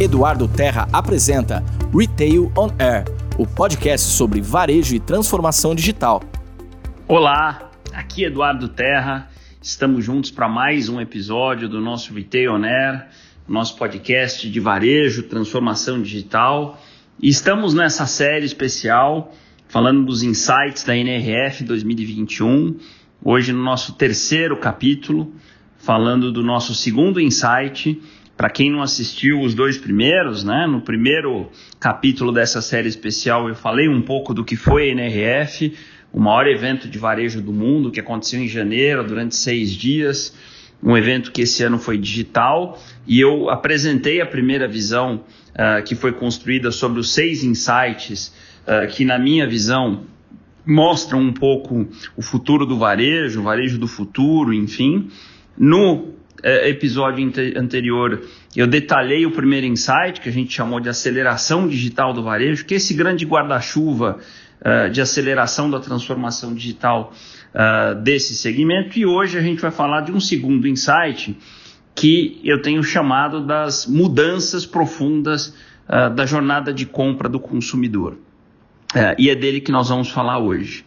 Eduardo Terra apresenta Retail on Air, o podcast sobre varejo e transformação digital. Olá, aqui Eduardo Terra. Estamos juntos para mais um episódio do nosso Retail on Air, nosso podcast de varejo, transformação digital. E estamos nessa série especial falando dos insights da NRF 2021. Hoje no nosso terceiro capítulo, falando do nosso segundo insight para quem não assistiu os dois primeiros, né? No primeiro capítulo dessa série especial eu falei um pouco do que foi a NRF, o maior evento de varejo do mundo que aconteceu em janeiro durante seis dias, um evento que esse ano foi digital e eu apresentei a primeira visão uh, que foi construída sobre os seis insights uh, que na minha visão mostram um pouco o futuro do varejo, o varejo do futuro, enfim. No episódio anterior eu detalhei o primeiro insight, que a gente chamou de aceleração digital do varejo, que é esse grande guarda-chuva uh, de aceleração da transformação digital uh, desse segmento. E hoje a gente vai falar de um segundo insight que eu tenho chamado das mudanças profundas uh, da jornada de compra do consumidor. e é dele que nós vamos falar hoje.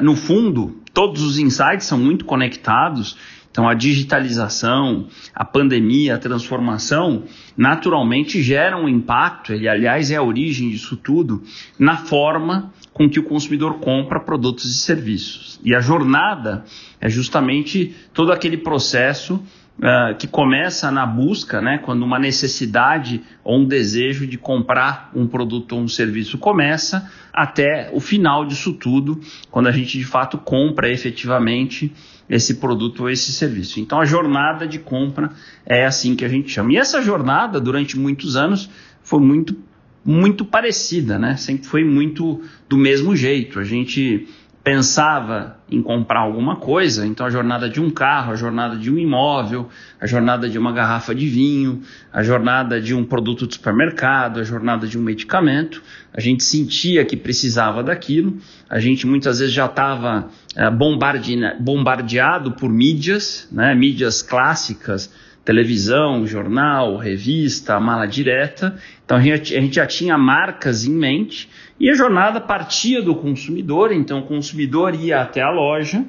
no fundo, todos os insights são muito conectados então, a digitalização, a pandemia, a transformação, naturalmente geram um impacto, ele, aliás, é a origem disso tudo, na forma com que o consumidor compra produtos e serviços. E a jornada é justamente todo aquele processo Uh, que começa na busca, né, quando uma necessidade ou um desejo de comprar um produto ou um serviço começa, até o final disso tudo, quando a gente de fato compra efetivamente esse produto ou esse serviço. Então a jornada de compra é assim que a gente chama. E essa jornada, durante muitos anos, foi muito, muito parecida, né? Sempre foi muito do mesmo jeito. A gente pensava em comprar alguma coisa, então a jornada de um carro, a jornada de um imóvel, a jornada de uma garrafa de vinho, a jornada de um produto de supermercado, a jornada de um medicamento, a gente sentia que precisava daquilo, a gente muitas vezes já estava é, bombardeado por mídias, né, mídias clássicas, televisão, jornal, revista, mala direta. Então a gente, a gente, já tinha marcas em mente e a jornada partia do consumidor. Então o consumidor ia até a loja,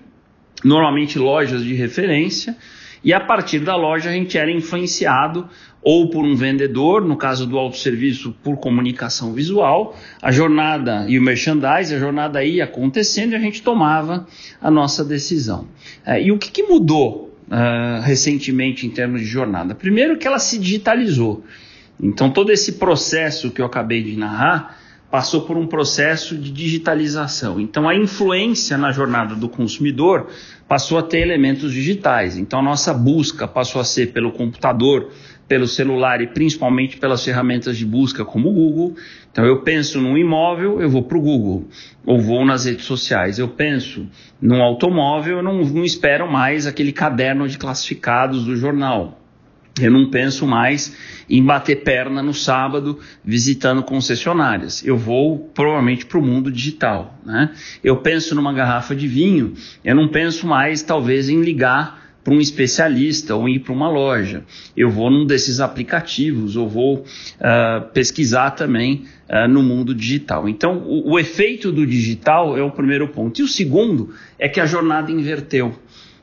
normalmente lojas de referência, e a partir da loja a gente era influenciado ou por um vendedor, no caso do autosserviço, por comunicação visual. A jornada e o merchandising, a jornada ia acontecendo e a gente tomava a nossa decisão. É, e o que, que mudou uh, recentemente em termos de jornada? Primeiro que ela se digitalizou. Então todo esse processo que eu acabei de narrar passou por um processo de digitalização. Então a influência na jornada do consumidor passou a ter elementos digitais. Então a nossa busca passou a ser pelo computador, pelo celular e principalmente pelas ferramentas de busca como o Google. Então eu penso num imóvel, eu vou para o Google, ou vou nas redes sociais. Eu penso num automóvel, eu não, não espero mais aquele caderno de classificados do jornal. Eu não penso mais em bater perna no sábado visitando concessionárias. Eu vou provavelmente para o mundo digital. Né? Eu penso numa garrafa de vinho, eu não penso mais talvez em ligar para um especialista ou ir para uma loja. Eu vou num desses aplicativos ou vou uh, pesquisar também uh, no mundo digital. Então, o, o efeito do digital é o primeiro ponto. E o segundo é que a jornada inverteu.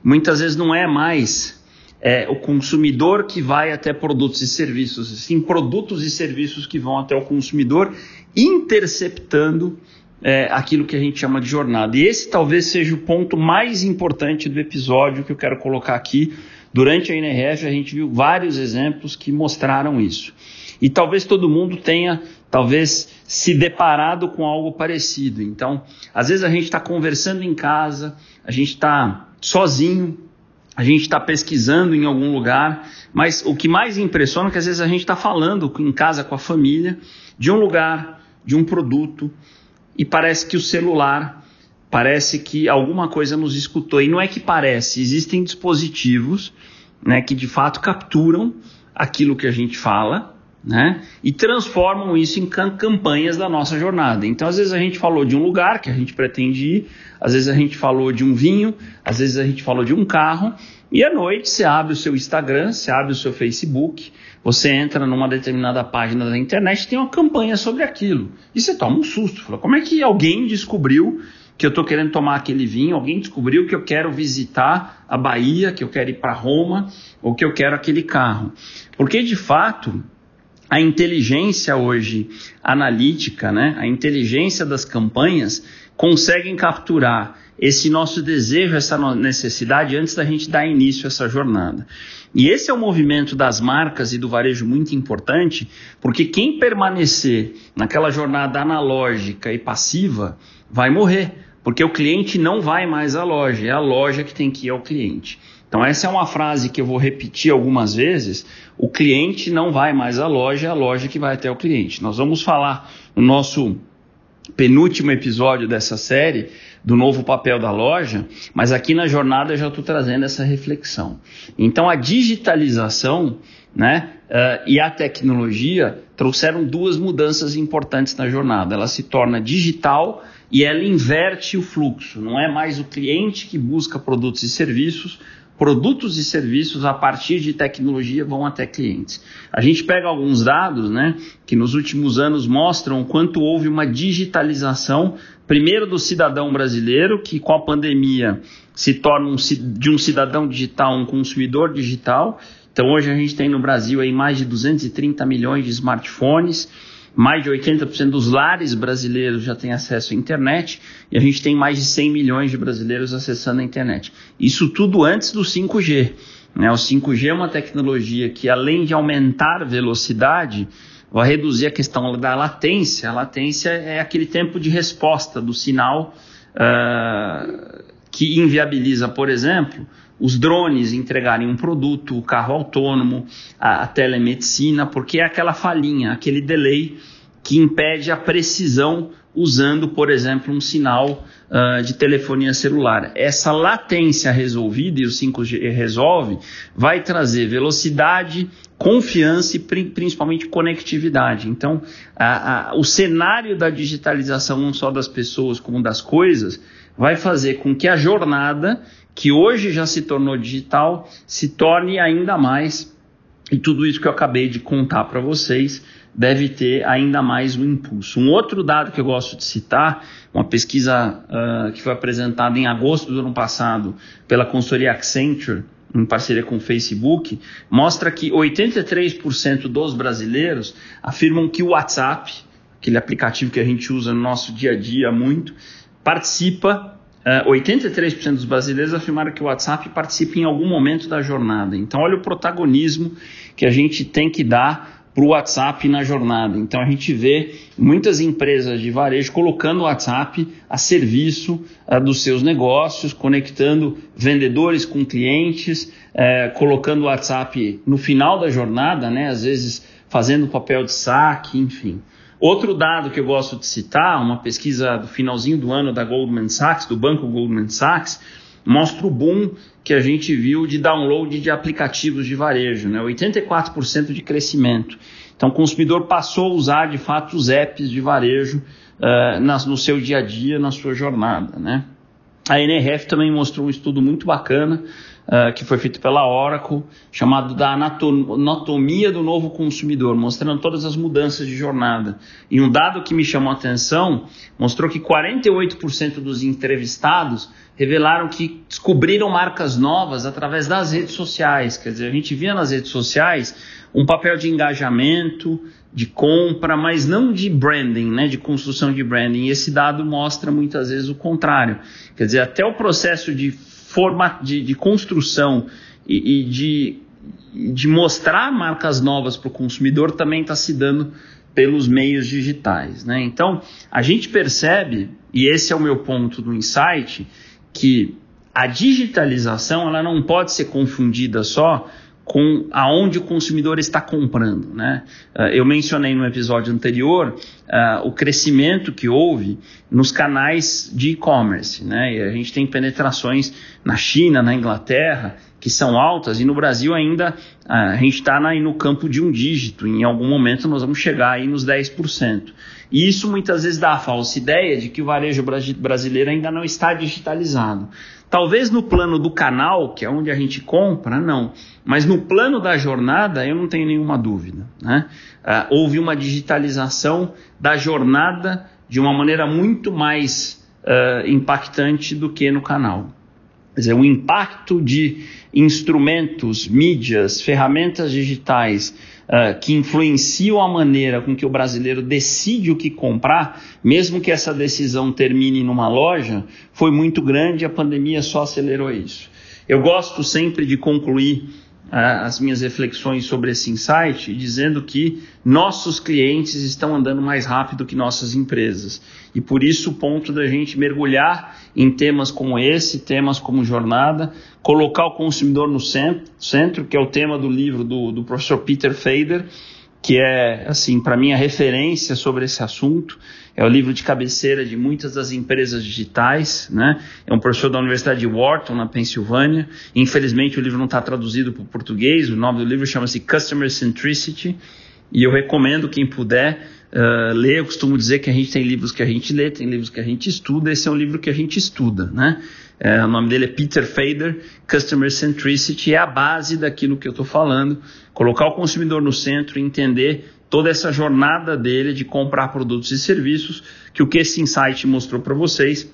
Muitas vezes não é mais é, o consumidor que vai até produtos e serviços, sim produtos e serviços que vão até o consumidor, interceptando é, aquilo que a gente chama de jornada. E esse talvez seja o ponto mais importante do episódio que eu quero colocar aqui. Durante a NRF a gente viu vários exemplos que mostraram isso. E talvez todo mundo tenha, talvez, se deparado com algo parecido. Então, às vezes a gente está conversando em casa, a gente está sozinho, a gente está pesquisando em algum lugar, mas o que mais impressiona é que às vezes a gente está falando em casa com a família de um lugar, de um produto, e parece que o celular, parece que alguma coisa nos escutou. E não é que parece, existem dispositivos né, que de fato capturam aquilo que a gente fala né? E transformam isso em campanhas da nossa jornada. Então, às vezes a gente falou de um lugar que a gente pretende ir, às vezes a gente falou de um vinho, às vezes a gente falou de um carro, E à noite você abre o seu Instagram, você abre o seu Facebook, você entra numa determinada página da internet tem uma campanha sobre aquilo. E você toma um susto. Fala, como é que alguém descobriu que eu estou querendo tomar aquele vinho, alguém descobriu que eu quero visitar a Bahia, que eu quero ir para Roma, ou que eu quero aquele carro. Porque de fato, a inteligência hoje analítica, né, a inteligência das campanhas, conseguem capturar esse nosso desejo, essa necessidade antes da gente dar início a essa jornada. E esse é o movimento das marcas e do varejo muito importante, porque quem permanecer naquela jornada analógica e passiva vai morrer, porque o cliente não vai mais à loja, é a loja que tem que ir ao cliente. Então, essa é uma frase que eu vou repetir algumas vezes. O cliente não vai mais à loja, é a loja que vai até o cliente. Nós vamos falar no nosso penúltimo episódio dessa série do novo papel da loja, mas aqui na jornada eu já estou trazendo essa reflexão. Então a digitalização né, uh, e a tecnologia trouxeram duas mudanças importantes na jornada. Ela se torna digital e ela inverte o fluxo. Não é mais o cliente que busca produtos e serviços, produtos e serviços a partir de tecnologia vão até clientes. A gente pega alguns dados, né, que nos últimos anos mostram o quanto houve uma digitalização, primeiro do cidadão brasileiro, que com a pandemia se torna um, de um cidadão digital um consumidor digital. Então hoje a gente tem no Brasil aí mais de 230 milhões de smartphones mais de 80% dos lares brasileiros já têm acesso à internet e a gente tem mais de 100 milhões de brasileiros acessando a internet. Isso tudo antes do 5G. Né? O 5G é uma tecnologia que, além de aumentar velocidade, vai reduzir a questão da latência. A latência é aquele tempo de resposta do sinal uh, que inviabiliza, por exemplo, os drones entregarem um produto, o carro autônomo, a, a telemedicina, porque é aquela falhinha, aquele delay que impede a precisão usando, por exemplo, um sinal uh, de telefonia celular. Essa latência resolvida, e o 5G resolve, vai trazer velocidade, confiança e principalmente conectividade. Então, a, a, o cenário da digitalização, não só das pessoas como das coisas, vai fazer com que a jornada que hoje já se tornou digital, se torne ainda mais. E tudo isso que eu acabei de contar para vocês deve ter ainda mais um impulso. Um outro dado que eu gosto de citar, uma pesquisa uh, que foi apresentada em agosto do ano passado pela consultoria Accenture, em parceria com o Facebook, mostra que 83% dos brasileiros afirmam que o WhatsApp, aquele aplicativo que a gente usa no nosso dia a dia muito, participa Uh, eh, 83% dos brasileiros afirmaram que o WhatsApp participa em algum momento da jornada. Então, olha o protagonismo que a gente tem que dar para o WhatsApp na jornada. Então, a gente vê muitas empresas de varejo colocando o WhatsApp a serviço uh, dos seus negócios, conectando vendedores com clientes, uh, colocando o WhatsApp no final da jornada, né? às vezes fazendo papel de saque, enfim. Outro dado que eu gosto de citar, uma pesquisa do finalzinho do ano da Goldman Sachs, do banco Goldman Sachs, mostra o boom que a gente viu de download de aplicativos de varejo, né? 84% de crescimento. Então, o consumidor passou a usar de fato os apps de varejo uh, no seu dia a dia, na sua jornada. Né? A NRF também mostrou um estudo muito bacana uh, que foi feito pela Oracle, chamado da anatomia do novo consumidor, mostrando todas as mudanças de jornada. E um dado que me chamou a atenção mostrou que 48% dos entrevistados revelaram que descobriram marcas novas através das redes sociais. Quer dizer, a gente via nas redes sociais um papel de engajamento, de compra, mas não de branding, né, de construção de branding. E esse dado mostra muitas vezes o contrário. Quer dizer, até o processo de forma de, de construção e, e, de, de mostrar marcas novas para o consumidor também está se dando pelos meios digitais. Né? Então, a gente percebe, e esse é o meu ponto do insight, que a digitalização ela não pode ser confundida só com aonde o consumidor está comprando. Né? Uh, eu mencionei no episódio anterior uh, o crescimento que houve nos canais de e-commerce. Né? E a gente tem penetrações na China, na Inglaterra, que são altas e no Brasil ainda a gente está no campo de um dígito. Em algum momento nós vamos chegar aí nos 10%. E isso muitas vezes dá a falsa ideia de que o varejo brasileiro ainda não está digitalizado. Talvez no plano do canal, que é onde a gente compra, não. Mas no plano da jornada, eu não tenho nenhuma dúvida. Né? Uh, houve uma digitalização da jornada de uma maneira muito mais uh, impactante do que no canal. Quer dizer, o impacto de instrumentos, mídias, ferramentas digitais uh, que influenciam a maneira com que o brasileiro decide o que comprar, mesmo que essa decisão termine numa loja, foi muito grande e a pandemia só acelerou isso. Eu gosto sempre de concluir as minhas reflexões sobre esse insight, dizendo que nossos clientes estão andando mais rápido que nossas empresas. E por isso o ponto da gente mergulhar em temas como esse, temas como jornada, colocar o consumidor no centro, que é o tema do livro do, do professor Peter Fader, que é, assim, para mim a referência sobre esse assunto. É o livro de cabeceira de muitas das empresas digitais, né? É um professor da Universidade de Wharton, na Pensilvânia. Infelizmente o livro não está traduzido para o português. O nome do livro chama-se Customer Centricity. E eu recomendo quem puder uh, ler. Eu costumo dizer que a gente tem livros que a gente lê, tem livros que a gente estuda. Esse é um livro que a gente estuda, né? É, o nome dele é Peter Fader, Customer Centricity, é a base daquilo que eu estou falando. Colocar o consumidor no centro e entender toda essa jornada dele de comprar produtos e serviços, que o que esse insight mostrou para vocês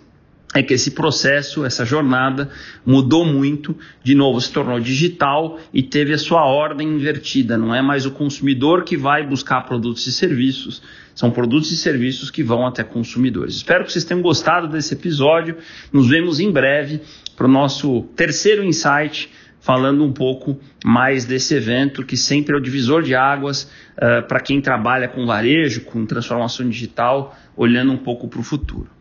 é que esse processo, essa jornada mudou muito, de novo se tornou digital e teve a sua ordem invertida. Não é mais o consumidor que vai buscar produtos e serviços, são produtos e serviços que vão até consumidores. Espero que vocês tenham gostado desse episódio. Nos vemos em breve para o nosso terceiro insight, falando um pouco mais desse evento que sempre é o divisor de águas uh, para quem trabalha com varejo, com transformação digital, olhando um pouco para o futuro.